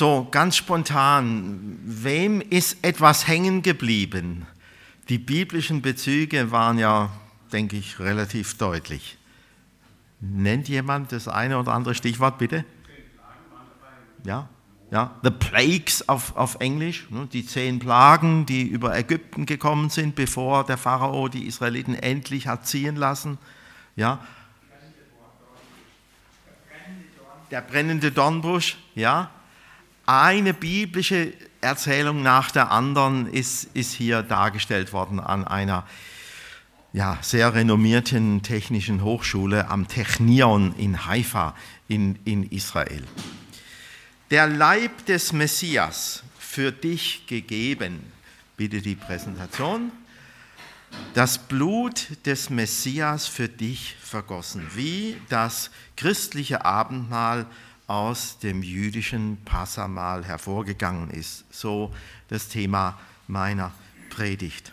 So, ganz spontan, wem ist etwas hängen geblieben? Die biblischen Bezüge waren ja, denke ich, relativ deutlich. Nennt jemand das eine oder andere Stichwort, bitte? Ja, ja, The Plagues auf, auf Englisch, ne, die zehn Plagen, die über Ägypten gekommen sind, bevor der Pharao die Israeliten endlich hat ziehen lassen. Ja. Der brennende Dornbusch, ja. Eine biblische Erzählung nach der anderen ist, ist hier dargestellt worden an einer ja, sehr renommierten technischen Hochschule am Technion in Haifa in, in Israel. Der Leib des Messias für dich gegeben. Bitte die Präsentation. Das Blut des Messias für dich vergossen, wie das christliche Abendmahl aus dem jüdischen Passamal hervorgegangen ist. So das Thema meiner Predigt.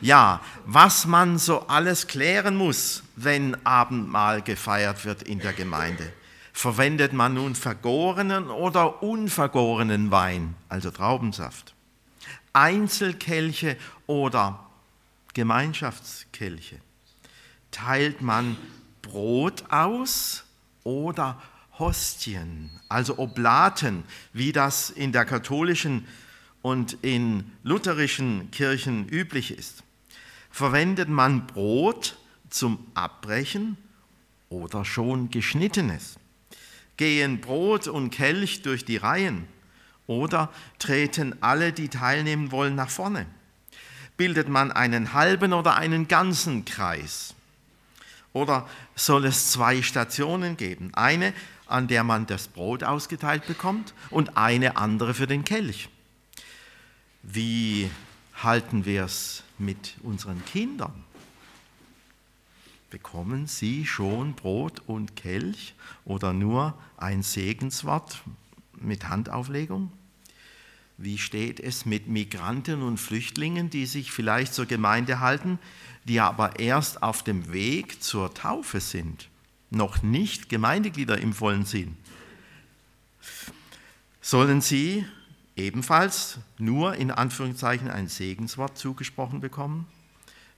Ja, was man so alles klären muss, wenn Abendmahl gefeiert wird in der Gemeinde. Verwendet man nun vergorenen oder unvergorenen Wein, also Traubensaft? Einzelkelche oder Gemeinschaftskelche? Teilt man Brot aus oder Hostien, also Oblaten, wie das in der katholischen und in lutherischen Kirchen üblich ist? Verwendet man Brot zum Abbrechen oder schon geschnittenes? Gehen Brot und Kelch durch die Reihen oder treten alle, die teilnehmen wollen, nach vorne? Bildet man einen halben oder einen ganzen Kreis? Oder soll es zwei Stationen geben? Eine, an der man das Brot ausgeteilt bekommt und eine andere für den Kelch. Wie halten wir es mit unseren Kindern? Bekommen sie schon Brot und Kelch oder nur ein Segenswort mit Handauflegung? Wie steht es mit Migranten und Flüchtlingen, die sich vielleicht zur Gemeinde halten, die aber erst auf dem Weg zur Taufe sind, noch nicht Gemeindeglieder im vollen Sinn? Sollen sie ebenfalls nur in Anführungszeichen ein Segenswort zugesprochen bekommen,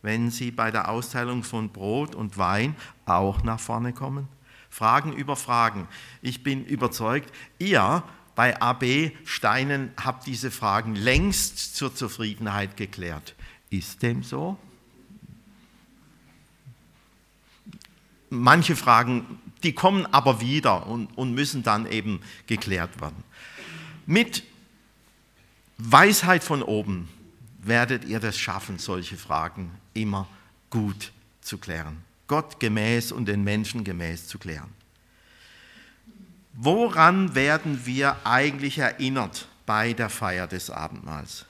wenn sie bei der Austeilung von Brot und Wein auch nach vorne kommen? Fragen über Fragen. Ich bin überzeugt, ihr bei AB Steinen habt diese Fragen längst zur Zufriedenheit geklärt. Ist dem so? Manche Fragen, die kommen aber wieder und, und müssen dann eben geklärt werden. Mit Weisheit von oben werdet ihr das schaffen, solche Fragen immer gut zu klären. Gott gemäß und den Menschen gemäß zu klären. Woran werden wir eigentlich erinnert bei der Feier des Abendmahls?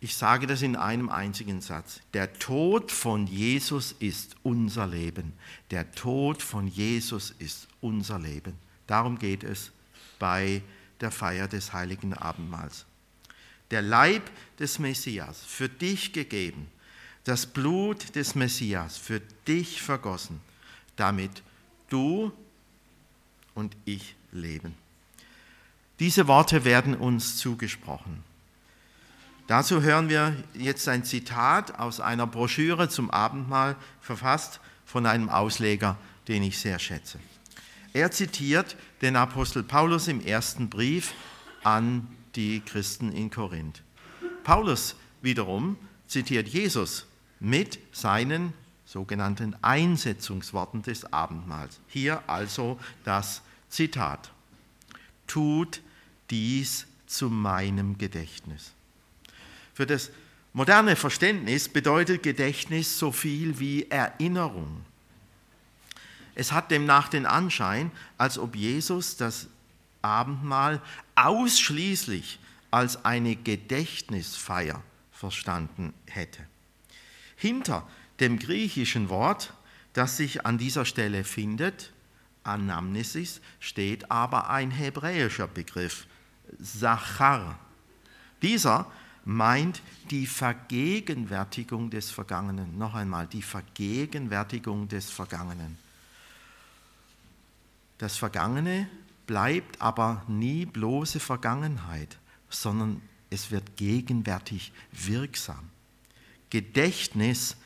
Ich sage das in einem einzigen Satz. Der Tod von Jesus ist unser Leben. Der Tod von Jesus ist unser Leben. Darum geht es bei der Feier des heiligen Abendmahls. Der Leib des Messias für dich gegeben, das Blut des Messias für dich vergossen, damit du und ich leben. Diese Worte werden uns zugesprochen. Dazu hören wir jetzt ein Zitat aus einer Broschüre zum Abendmahl, verfasst von einem Ausleger, den ich sehr schätze. Er zitiert den Apostel Paulus im ersten Brief an die Christen in Korinth. Paulus wiederum zitiert Jesus mit seinen sogenannten Einsetzungsworten des Abendmahls. Hier also das Zitat. Tut dies zu meinem Gedächtnis. Für das moderne Verständnis bedeutet Gedächtnis so viel wie Erinnerung. Es hat demnach den Anschein, als ob Jesus das Abendmahl ausschließlich als eine Gedächtnisfeier verstanden hätte. Hinter dem griechischen Wort, das sich an dieser Stelle findet, Anamnesis, steht aber ein hebräischer Begriff, Sachar. Dieser meint die Vergegenwärtigung des Vergangenen. Noch einmal, die Vergegenwärtigung des Vergangenen. Das Vergangene bleibt aber nie bloße Vergangenheit, sondern es wird gegenwärtig wirksam. Gedächtnis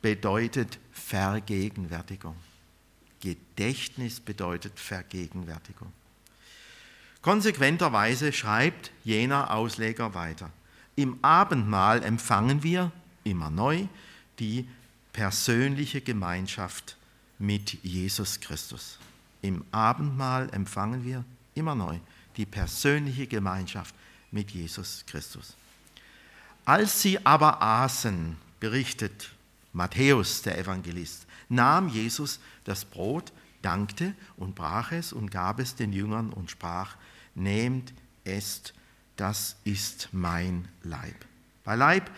bedeutet Vergegenwärtigung. Gedächtnis bedeutet Vergegenwärtigung. Konsequenterweise schreibt jener Ausleger weiter. Im Abendmahl empfangen wir immer neu die persönliche Gemeinschaft mit Jesus Christus. Im Abendmahl empfangen wir immer neu die persönliche Gemeinschaft mit Jesus Christus. Als sie aber aßen, berichtet Matthäus, der Evangelist, nahm Jesus das Brot, dankte und brach es und gab es den Jüngern und sprach, nehmt, esst, das ist mein Leib. Bei Leib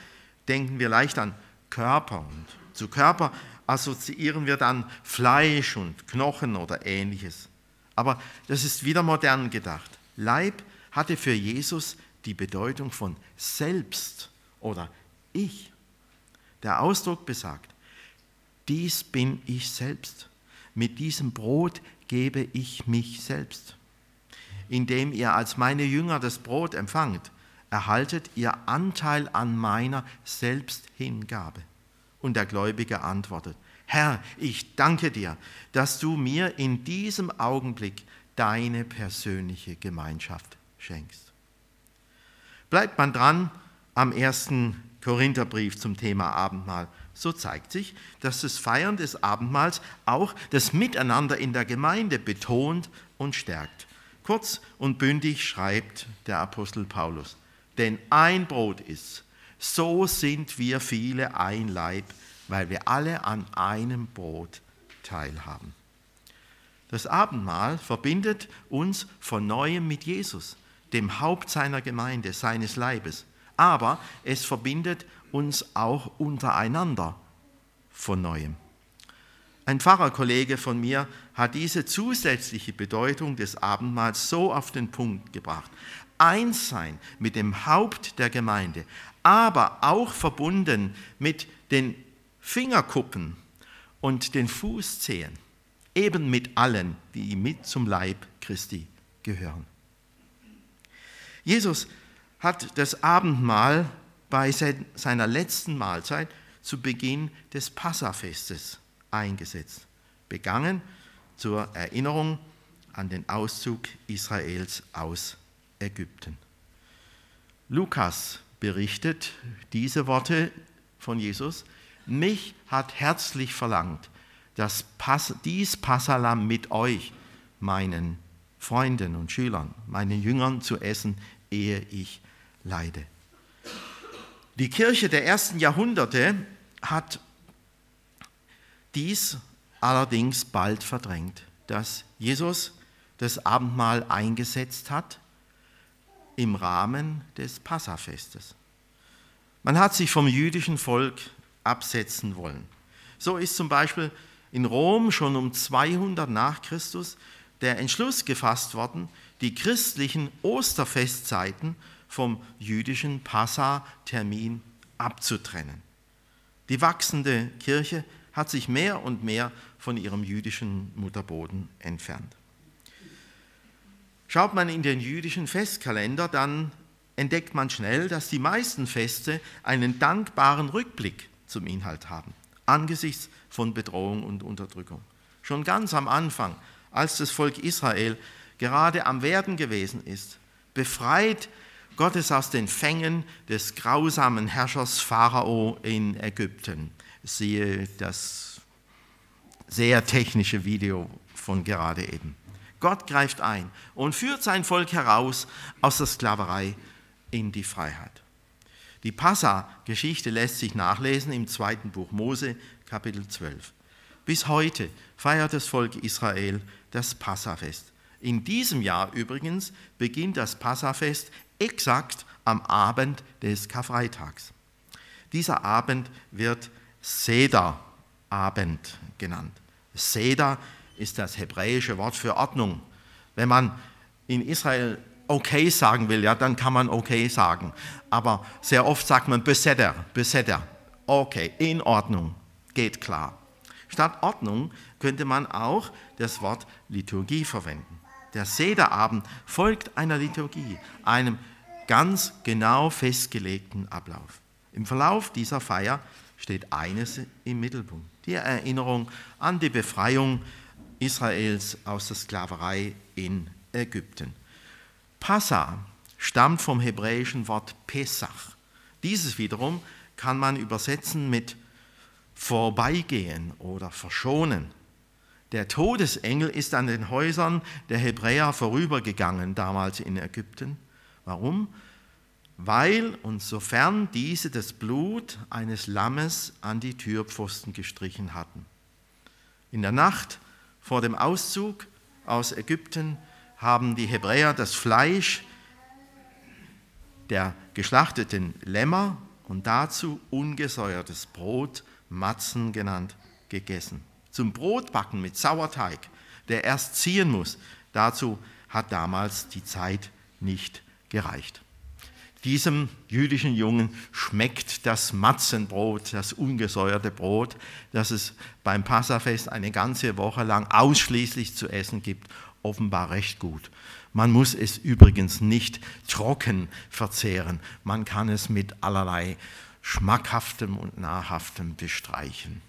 denken wir leicht an Körper und zu Körper assoziieren wir dann Fleisch und Knochen oder ähnliches. Aber das ist wieder modern gedacht. Leib hatte für Jesus die Bedeutung von selbst oder ich. Der Ausdruck besagt, dies bin ich selbst. Mit diesem Brot gebe ich mich selbst. Indem ihr als meine Jünger das Brot empfangt, erhaltet ihr Anteil an meiner Selbsthingabe. Und der Gläubige antwortet, Herr, ich danke dir, dass du mir in diesem Augenblick deine persönliche Gemeinschaft schenkst. Bleibt man dran am ersten Korintherbrief zum Thema Abendmahl, so zeigt sich, dass das Feiern des Abendmahls auch das Miteinander in der Gemeinde betont und stärkt. Kurz und bündig schreibt der Apostel Paulus, denn ein Brot ist, so sind wir viele ein Leib, weil wir alle an einem Brot teilhaben. Das Abendmahl verbindet uns von neuem mit Jesus, dem Haupt seiner Gemeinde, seines Leibes. Aber es verbindet uns auch untereinander von neuem. Ein Pfarrerkollege von mir hat diese zusätzliche Bedeutung des Abendmahls so auf den Punkt gebracht. Eins sein mit dem Haupt der Gemeinde, aber auch verbunden mit den Fingerkuppen und den Fußzehen, eben mit allen, die mit zum Leib Christi gehören. Jesus hat das Abendmahl bei seiner letzten Mahlzeit zu Beginn des Passafestes eingesetzt, begangen zur Erinnerung an den Auszug Israels aus Ägypten. Lukas berichtet diese Worte von Jesus, mich hat herzlich verlangt, dass dies Passalam mit euch, meinen Freunden und Schülern, meinen Jüngern zu essen, ehe ich leide. Die Kirche der ersten Jahrhunderte hat dies allerdings bald verdrängt, dass Jesus das Abendmahl eingesetzt hat im Rahmen des Passafestes. Man hat sich vom jüdischen Volk absetzen wollen. So ist zum Beispiel in Rom schon um 200 nach Christus der Entschluss gefasst worden, die christlichen Osterfestzeiten vom jüdischen Passa-Termin abzutrennen. Die wachsende Kirche hat sich mehr und mehr von ihrem jüdischen Mutterboden entfernt. Schaut man in den jüdischen Festkalender, dann entdeckt man schnell, dass die meisten Feste einen dankbaren Rückblick zum Inhalt haben, angesichts von Bedrohung und Unterdrückung. Schon ganz am Anfang, als das Volk Israel gerade am Werden gewesen ist, befreit Gottes aus den Fängen des grausamen Herrschers Pharao in Ägypten. Siehe das sehr technische Video von gerade eben. Gott greift ein und führt sein Volk heraus aus der Sklaverei in die Freiheit. Die Passa-Geschichte lässt sich nachlesen im zweiten Buch Mose, Kapitel 12. Bis heute feiert das Volk Israel das Passafest. In diesem Jahr übrigens beginnt das Passafest exakt am Abend des Karfreitags. Dieser Abend wird Seder-Abend genannt. Seder ist das hebräische Wort für Ordnung. Wenn man in Israel okay sagen will, ja, dann kann man okay sagen. Aber sehr oft sagt man Beseder, Beseder. Okay, in Ordnung, geht klar. Statt Ordnung könnte man auch das Wort Liturgie verwenden. Der Sederabend folgt einer Liturgie, einem ganz genau festgelegten Ablauf. Im Verlauf dieser Feier steht eines im Mittelpunkt, die Erinnerung an die Befreiung Israels aus der Sklaverei in Ägypten. Passa stammt vom hebräischen Wort Pesach. Dieses wiederum kann man übersetzen mit vorbeigehen oder verschonen. Der Todesengel ist an den Häusern der Hebräer vorübergegangen damals in Ägypten. Warum? Weil und sofern diese das Blut eines Lammes an die Türpfosten gestrichen hatten. In der Nacht vor dem Auszug aus Ägypten haben die Hebräer das Fleisch der geschlachteten Lämmer und dazu ungesäuertes Brot, Matzen genannt, gegessen. Zum Brotbacken mit Sauerteig, der erst ziehen muss, dazu hat damals die Zeit nicht gereicht. Diesem jüdischen Jungen schmeckt das Matzenbrot, das ungesäuerte Brot, das es beim Passafest eine ganze Woche lang ausschließlich zu essen gibt, offenbar recht gut. Man muss es übrigens nicht trocken verzehren, man kann es mit allerlei schmackhaftem und nahrhaftem bestreichen.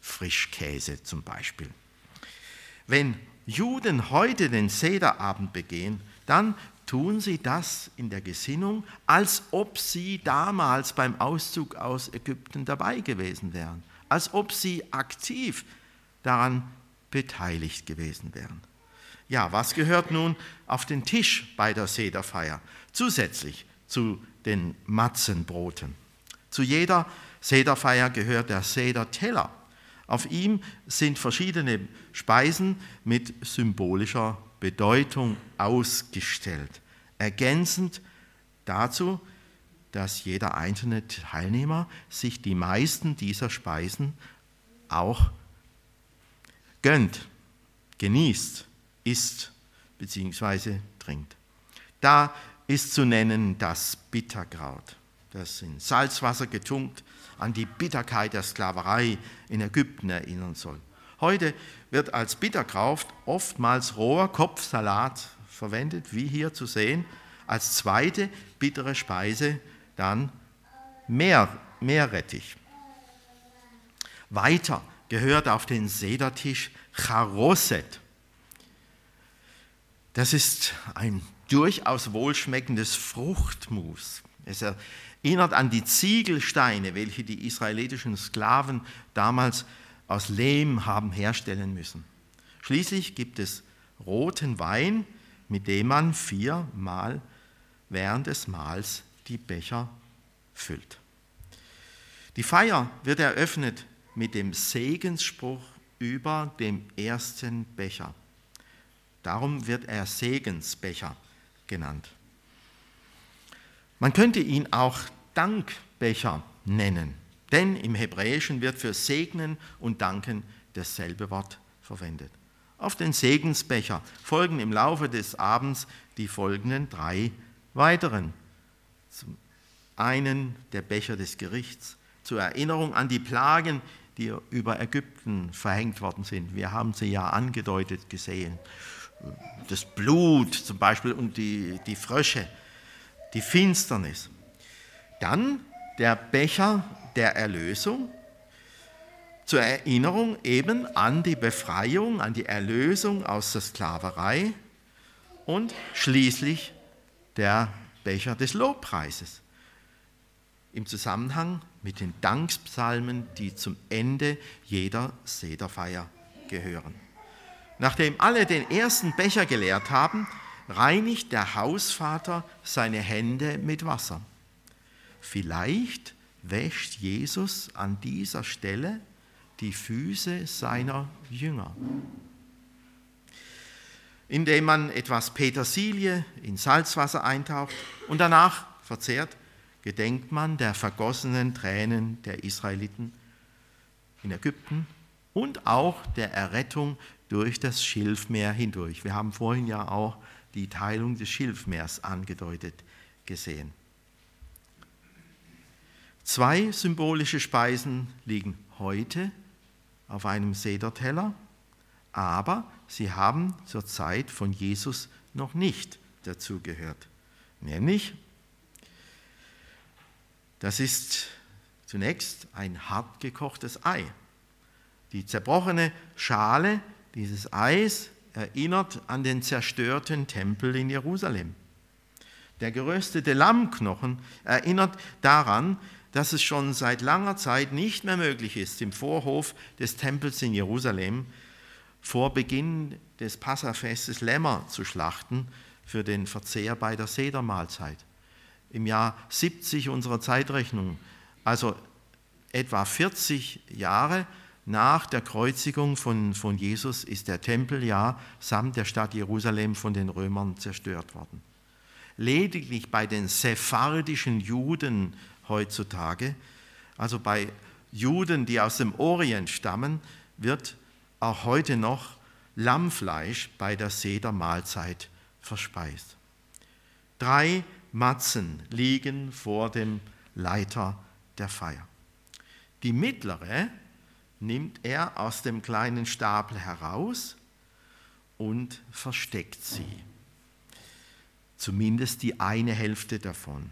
Frischkäse zum Beispiel. Wenn Juden heute den Sederabend begehen, dann tun sie das in der Gesinnung, als ob sie damals beim Auszug aus Ägypten dabei gewesen wären, als ob sie aktiv daran beteiligt gewesen wären. Ja, was gehört nun auf den Tisch bei der Sederfeier zusätzlich zu den Matzenbroten? Zu jeder Sederfeier gehört der Sederteller. Auf ihm sind verschiedene Speisen mit symbolischer Bedeutung ausgestellt. Ergänzend dazu, dass jeder einzelne Teilnehmer sich die meisten dieser Speisen auch gönnt, genießt, isst bzw. trinkt. Da ist zu nennen das Bitterkraut, das in Salzwasser getunkt an die Bitterkeit der Sklaverei in Ägypten erinnern soll. Heute wird als Bitterkraut oftmals roher Kopfsalat verwendet, wie hier zu sehen. Als zweite bittere Speise dann Meer, Meerrettich. Weiter gehört auf den Sedertisch Charosset. Das ist ein durchaus wohlschmeckendes Fruchtmus. Es erinnert an die Ziegelsteine, welche die israelitischen Sklaven damals aus Lehm haben herstellen müssen. Schließlich gibt es roten Wein, mit dem man viermal während des Mahls die Becher füllt. Die Feier wird eröffnet mit dem Segensspruch über dem ersten Becher. Darum wird er Segensbecher genannt. Man könnte ihn auch Dankbecher nennen, denn im Hebräischen wird für Segnen und Danken dasselbe Wort verwendet. Auf den Segensbecher folgen im Laufe des Abends die folgenden drei weiteren. Zum einen der Becher des Gerichts zur Erinnerung an die Plagen, die über Ägypten verhängt worden sind. Wir haben sie ja angedeutet gesehen. Das Blut zum Beispiel und die, die Frösche, die Finsternis. Dann der Becher der Erlösung zur Erinnerung eben an die Befreiung, an die Erlösung aus der Sklaverei und schließlich der Becher des Lobpreises im Zusammenhang mit den Dankspsalmen, die zum Ende jeder Sederfeier gehören. Nachdem alle den ersten Becher geleert haben, reinigt der Hausvater seine Hände mit Wasser. Vielleicht wäscht Jesus an dieser Stelle die Füße seiner Jünger. Indem man etwas Petersilie in Salzwasser eintaucht und danach verzehrt, gedenkt man der vergossenen Tränen der Israeliten in Ägypten und auch der Errettung durch das Schilfmeer hindurch. Wir haben vorhin ja auch die Teilung des Schilfmeers angedeutet gesehen. Zwei symbolische Speisen liegen heute auf einem Sederteller, aber sie haben zur Zeit von Jesus noch nicht dazugehört. Nämlich, das ist zunächst ein hart gekochtes Ei. Die zerbrochene Schale dieses Eis erinnert an den zerstörten Tempel in Jerusalem. Der geröstete Lammknochen erinnert daran, dass es schon seit langer Zeit nicht mehr möglich ist, im Vorhof des Tempels in Jerusalem vor Beginn des Passafestes Lämmer zu schlachten für den Verzehr bei der Sedermahlzeit. Im Jahr 70 unserer Zeitrechnung, also etwa 40 Jahre nach der Kreuzigung von, von Jesus, ist der Tempel ja samt der Stadt Jerusalem von den Römern zerstört worden. Lediglich bei den sephardischen Juden heutzutage, also bei Juden, die aus dem Orient stammen, wird auch heute noch Lammfleisch bei der Sedermahlzeit verspeist. Drei Matzen liegen vor dem Leiter der Feier. Die mittlere nimmt er aus dem kleinen Stapel heraus und versteckt sie. Zumindest die eine Hälfte davon.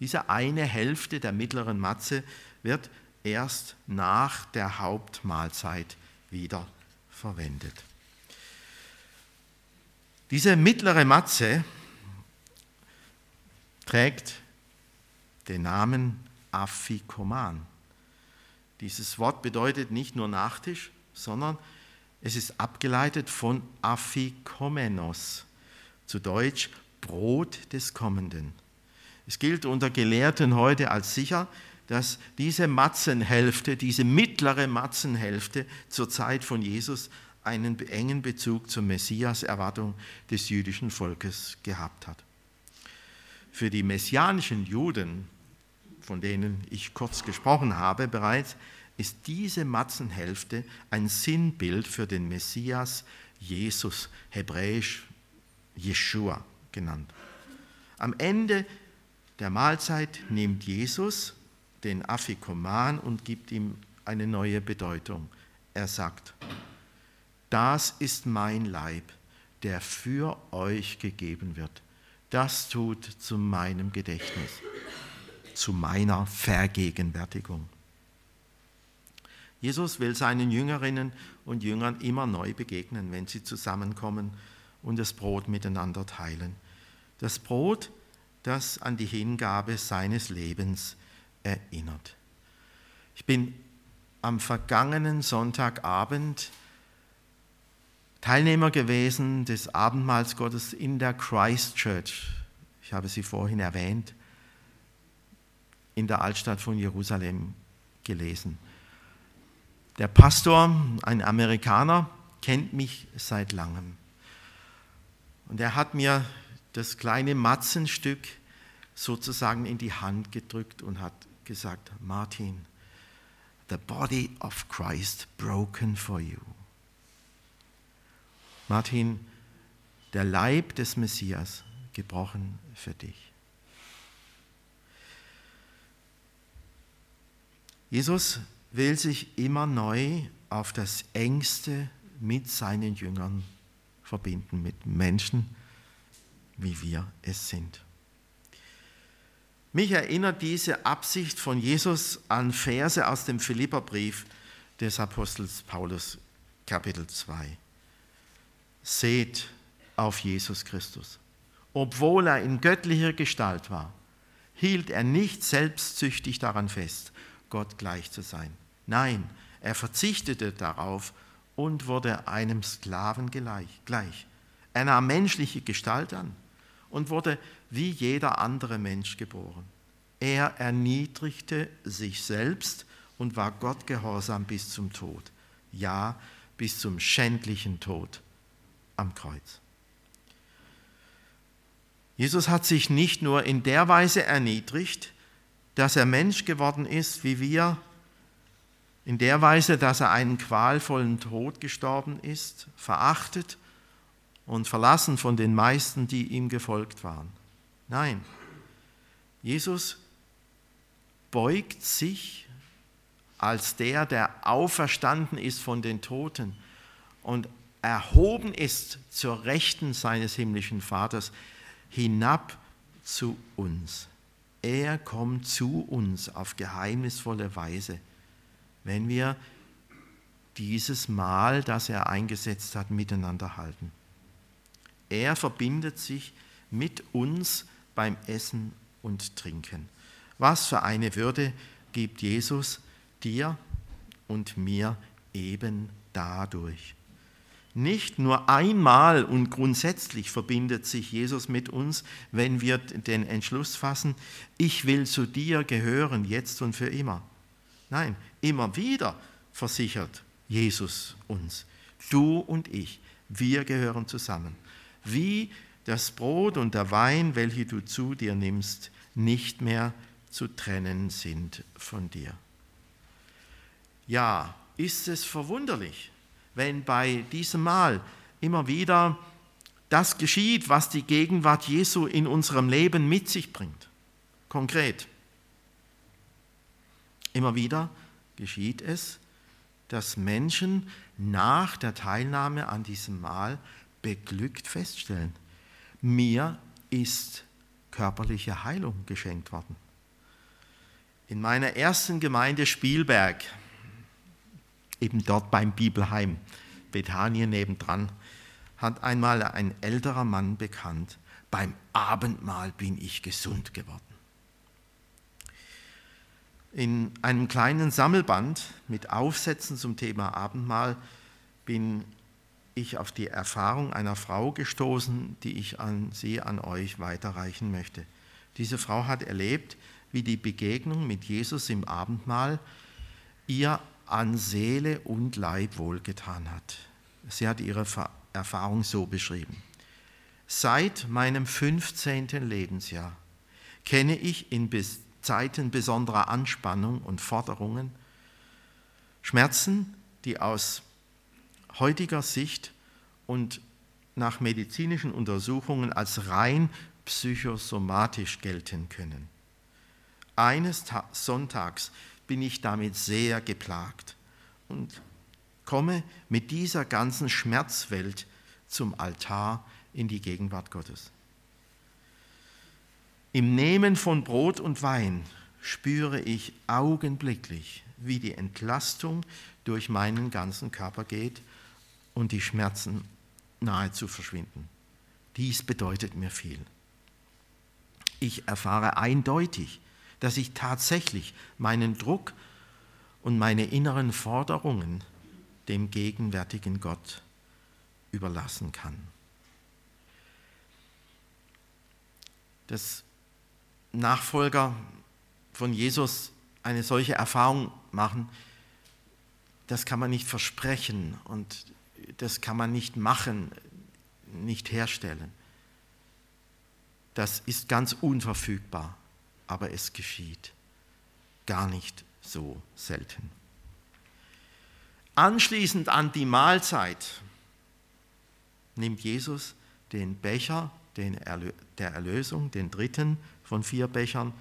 Diese eine Hälfte der mittleren Matze wird erst nach der Hauptmahlzeit wieder verwendet. Diese mittlere Matze trägt den Namen Affikoman. Dieses Wort bedeutet nicht nur Nachtisch, sondern es ist abgeleitet von Affikomenos, zu Deutsch Brot des Kommenden. Es gilt unter Gelehrten heute als sicher, dass diese Matzenhälfte, diese mittlere Matzenhälfte zur Zeit von Jesus einen engen Bezug zur Messias-Erwartung des jüdischen Volkes gehabt hat. Für die messianischen Juden, von denen ich kurz gesprochen habe bereits, ist diese Matzenhälfte ein Sinnbild für den Messias Jesus, hebräisch Jeshua genannt. Am Ende der Mahlzeit nimmt Jesus den Affikoman und gibt ihm eine neue Bedeutung. Er sagt, das ist mein Leib, der für euch gegeben wird. Das tut zu meinem Gedächtnis, zu meiner Vergegenwärtigung. Jesus will seinen Jüngerinnen und Jüngern immer neu begegnen, wenn sie zusammenkommen und das Brot miteinander teilen. Das Brot, das an die Hingabe seines Lebens erinnert. Ich bin am vergangenen Sonntagabend Teilnehmer gewesen des Abendmahlsgottes in der Christchurch. Ich habe sie vorhin erwähnt, in der Altstadt von Jerusalem gelesen. Der Pastor, ein Amerikaner, kennt mich seit langem. Und er hat mir das kleine Matzenstück sozusagen in die Hand gedrückt und hat gesagt, Martin, the body of Christ broken for you. Martin, der Leib des Messias gebrochen für dich. Jesus will sich immer neu auf das engste mit seinen Jüngern verbinden, mit Menschen, wie wir es sind. Mich erinnert diese Absicht von Jesus an Verse aus dem Philipperbrief des Apostels Paulus, Kapitel 2. Seht auf Jesus Christus. Obwohl er in göttlicher Gestalt war, hielt er nicht selbstsüchtig daran fest, Gott gleich zu sein. Nein, er verzichtete darauf und wurde einem Sklaven gleich. Er nahm menschliche Gestalt an und wurde wie jeder andere Mensch geboren. Er erniedrigte sich selbst und war Gott gehorsam bis zum Tod. Ja, bis zum schändlichen Tod am Kreuz. Jesus hat sich nicht nur in der Weise erniedrigt, dass er Mensch geworden ist wie wir, in der Weise, dass er einen qualvollen Tod gestorben ist, verachtet und verlassen von den meisten, die ihm gefolgt waren. Nein, Jesus beugt sich als der, der auferstanden ist von den Toten und erhoben ist zur Rechten seines himmlischen Vaters, hinab zu uns. Er kommt zu uns auf geheimnisvolle Weise, wenn wir dieses Mahl, das er eingesetzt hat, miteinander halten. Er verbindet sich mit uns beim Essen und Trinken. Was für eine Würde gibt Jesus dir und mir eben dadurch. Nicht nur einmal und grundsätzlich verbindet sich Jesus mit uns, wenn wir den Entschluss fassen, ich will zu dir gehören, jetzt und für immer. Nein, immer wieder versichert Jesus uns, du und ich, wir gehören zusammen. Wie das Brot und der Wein, welche du zu dir nimmst, nicht mehr zu trennen sind von dir. Ja, ist es verwunderlich, wenn bei diesem Mahl immer wieder das geschieht, was die Gegenwart Jesu in unserem Leben mit sich bringt. Konkret. Immer wieder geschieht es, dass Menschen nach der Teilnahme an diesem Mahl beglückt feststellen, mir ist körperliche Heilung geschenkt worden. In meiner ersten Gemeinde Spielberg eben dort beim Bibelheim, Bethanien nebendran, hat einmal ein älterer Mann bekannt, beim Abendmahl bin ich gesund geworden. In einem kleinen Sammelband mit Aufsätzen zum Thema Abendmahl bin ich auf die Erfahrung einer Frau gestoßen, die ich an Sie, an euch weiterreichen möchte. Diese Frau hat erlebt, wie die Begegnung mit Jesus im Abendmahl ihr an Seele und Leib wohlgetan hat. Sie hat ihre Erfahrung so beschrieben. Seit meinem 15. Lebensjahr kenne ich in Zeiten besonderer Anspannung und Forderungen Schmerzen, die aus heutiger Sicht und nach medizinischen Untersuchungen als rein psychosomatisch gelten können. Eines Sonntags bin ich damit sehr geplagt und komme mit dieser ganzen Schmerzwelt zum Altar in die Gegenwart Gottes. Im Nehmen von Brot und Wein spüre ich augenblicklich, wie die Entlastung durch meinen ganzen Körper geht und die Schmerzen nahezu verschwinden. Dies bedeutet mir viel. Ich erfahre eindeutig, dass ich tatsächlich meinen Druck und meine inneren Forderungen dem gegenwärtigen Gott überlassen kann. Dass Nachfolger von Jesus eine solche Erfahrung machen, das kann man nicht versprechen und das kann man nicht machen, nicht herstellen. Das ist ganz unverfügbar aber es geschieht gar nicht so selten. Anschließend an die Mahlzeit nimmt Jesus den Becher der Erlösung, den dritten von vier Bechern,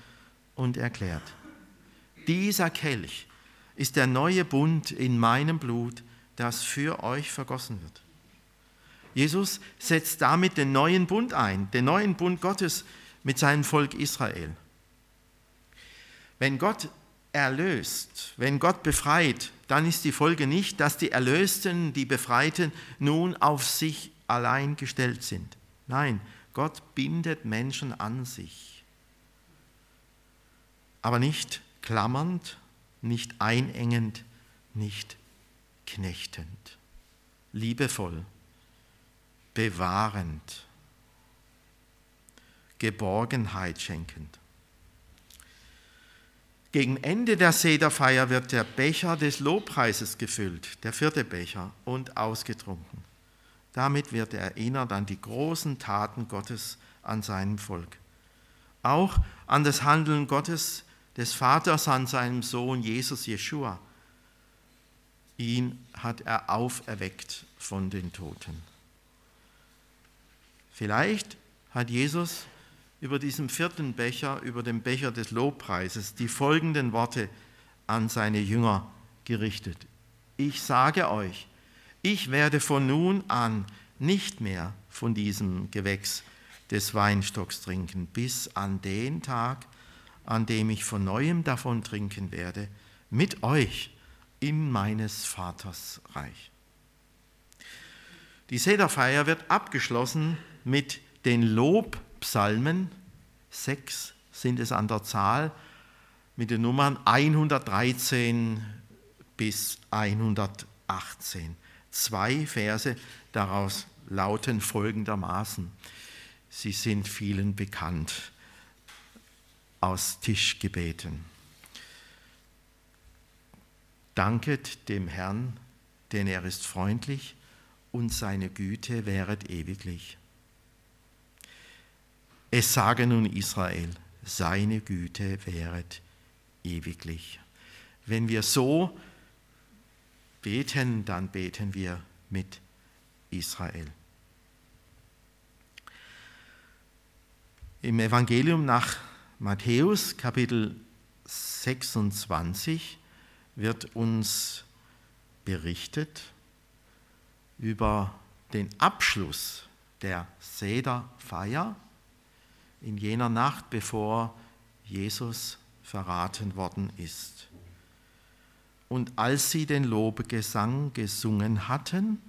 und erklärt, dieser Kelch ist der neue Bund in meinem Blut, das für euch vergossen wird. Jesus setzt damit den neuen Bund ein, den neuen Bund Gottes mit seinem Volk Israel. Wenn Gott erlöst, wenn Gott befreit, dann ist die Folge nicht, dass die Erlösten, die Befreiten nun auf sich allein gestellt sind. Nein, Gott bindet Menschen an sich. Aber nicht klammernd, nicht einengend, nicht knechtend. Liebevoll, bewahrend, Geborgenheit schenkend. Gegen Ende der Sederfeier wird der Becher des Lobpreises gefüllt, der vierte Becher, und ausgetrunken. Damit wird er erinnert an die großen Taten Gottes an seinem Volk. Auch an das Handeln Gottes, des Vaters an seinem Sohn Jesus Jeschua. Ihn hat er auferweckt von den Toten. Vielleicht hat Jesus über diesem vierten Becher, über dem Becher des Lobpreises, die folgenden Worte an seine Jünger gerichtet. Ich sage euch, ich werde von nun an nicht mehr von diesem Gewächs des Weinstocks trinken, bis an den Tag, an dem ich von neuem davon trinken werde, mit euch in meines Vaters Reich. Die Sederfeier wird abgeschlossen mit den Lobpsalmen, sechs sind es an der Zahl, mit den Nummern 113 bis 118. Zwei Verse daraus lauten folgendermaßen. Sie sind vielen bekannt aus Tischgebeten. Danket dem Herrn, denn er ist freundlich und seine Güte wäret ewiglich. Es sage nun Israel, seine Güte wäret ewiglich. Wenn wir so beten, dann beten wir mit Israel. Im Evangelium nach Matthäus Kapitel 26 wird uns berichtet über den Abschluss der Sederfeier in jener Nacht, bevor Jesus verraten worden ist. Und als sie den Lobegesang gesungen hatten,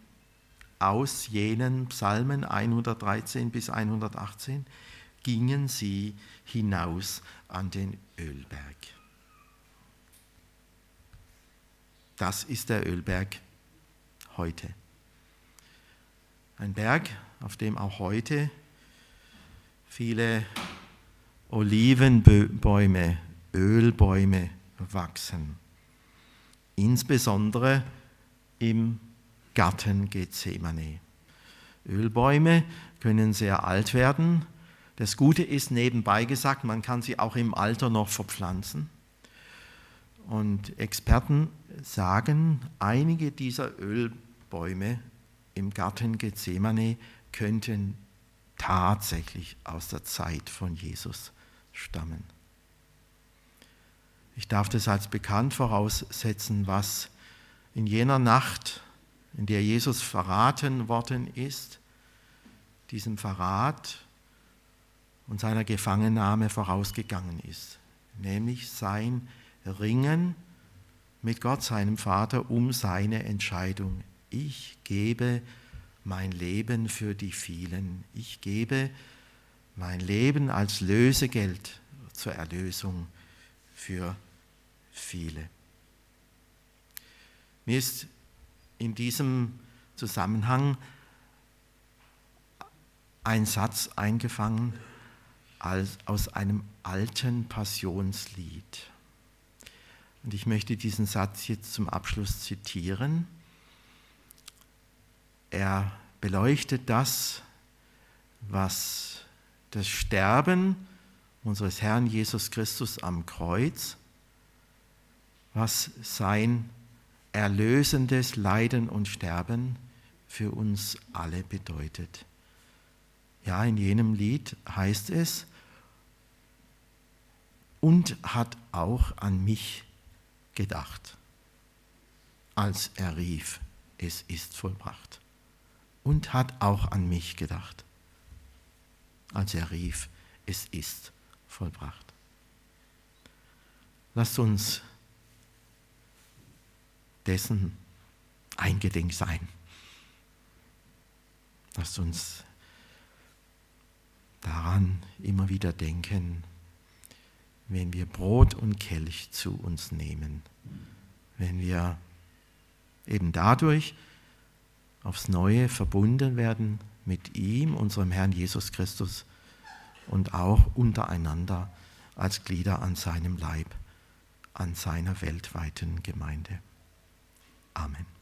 aus jenen Psalmen 113 bis 118, gingen sie hinaus an den Ölberg. Das ist der Ölberg heute. Ein Berg, auf dem auch heute viele Olivenbäume, Ölbäume wachsen. Insbesondere im Garten Gethsemane. Ölbäume können sehr alt werden. Das Gute ist nebenbei gesagt, man kann sie auch im Alter noch verpflanzen. Und Experten sagen, einige dieser Ölbäume im Garten Gethsemane könnten tatsächlich aus der Zeit von Jesus stammen. Ich darf das als bekannt voraussetzen, was in jener Nacht, in der Jesus verraten worden ist, diesem Verrat und seiner Gefangennahme vorausgegangen ist, nämlich sein Ringen mit Gott, seinem Vater, um seine Entscheidung ich gebe mein Leben für die vielen. Ich gebe mein Leben als Lösegeld zur Erlösung für viele. Mir ist in diesem Zusammenhang ein Satz eingefangen aus einem alten Passionslied. Und ich möchte diesen Satz jetzt zum Abschluss zitieren. Er beleuchtet das, was das Sterben unseres Herrn Jesus Christus am Kreuz, was sein erlösendes Leiden und Sterben für uns alle bedeutet. Ja, in jenem Lied heißt es, und hat auch an mich gedacht, als er rief, es ist vollbracht und hat auch an mich gedacht, als er rief, es ist vollbracht. Lasst uns dessen eingedenk sein. Lasst uns daran immer wieder denken, wenn wir Brot und Kelch zu uns nehmen, wenn wir eben dadurch, aufs Neue verbunden werden mit ihm, unserem Herrn Jesus Christus, und auch untereinander als Glieder an seinem Leib, an seiner weltweiten Gemeinde. Amen.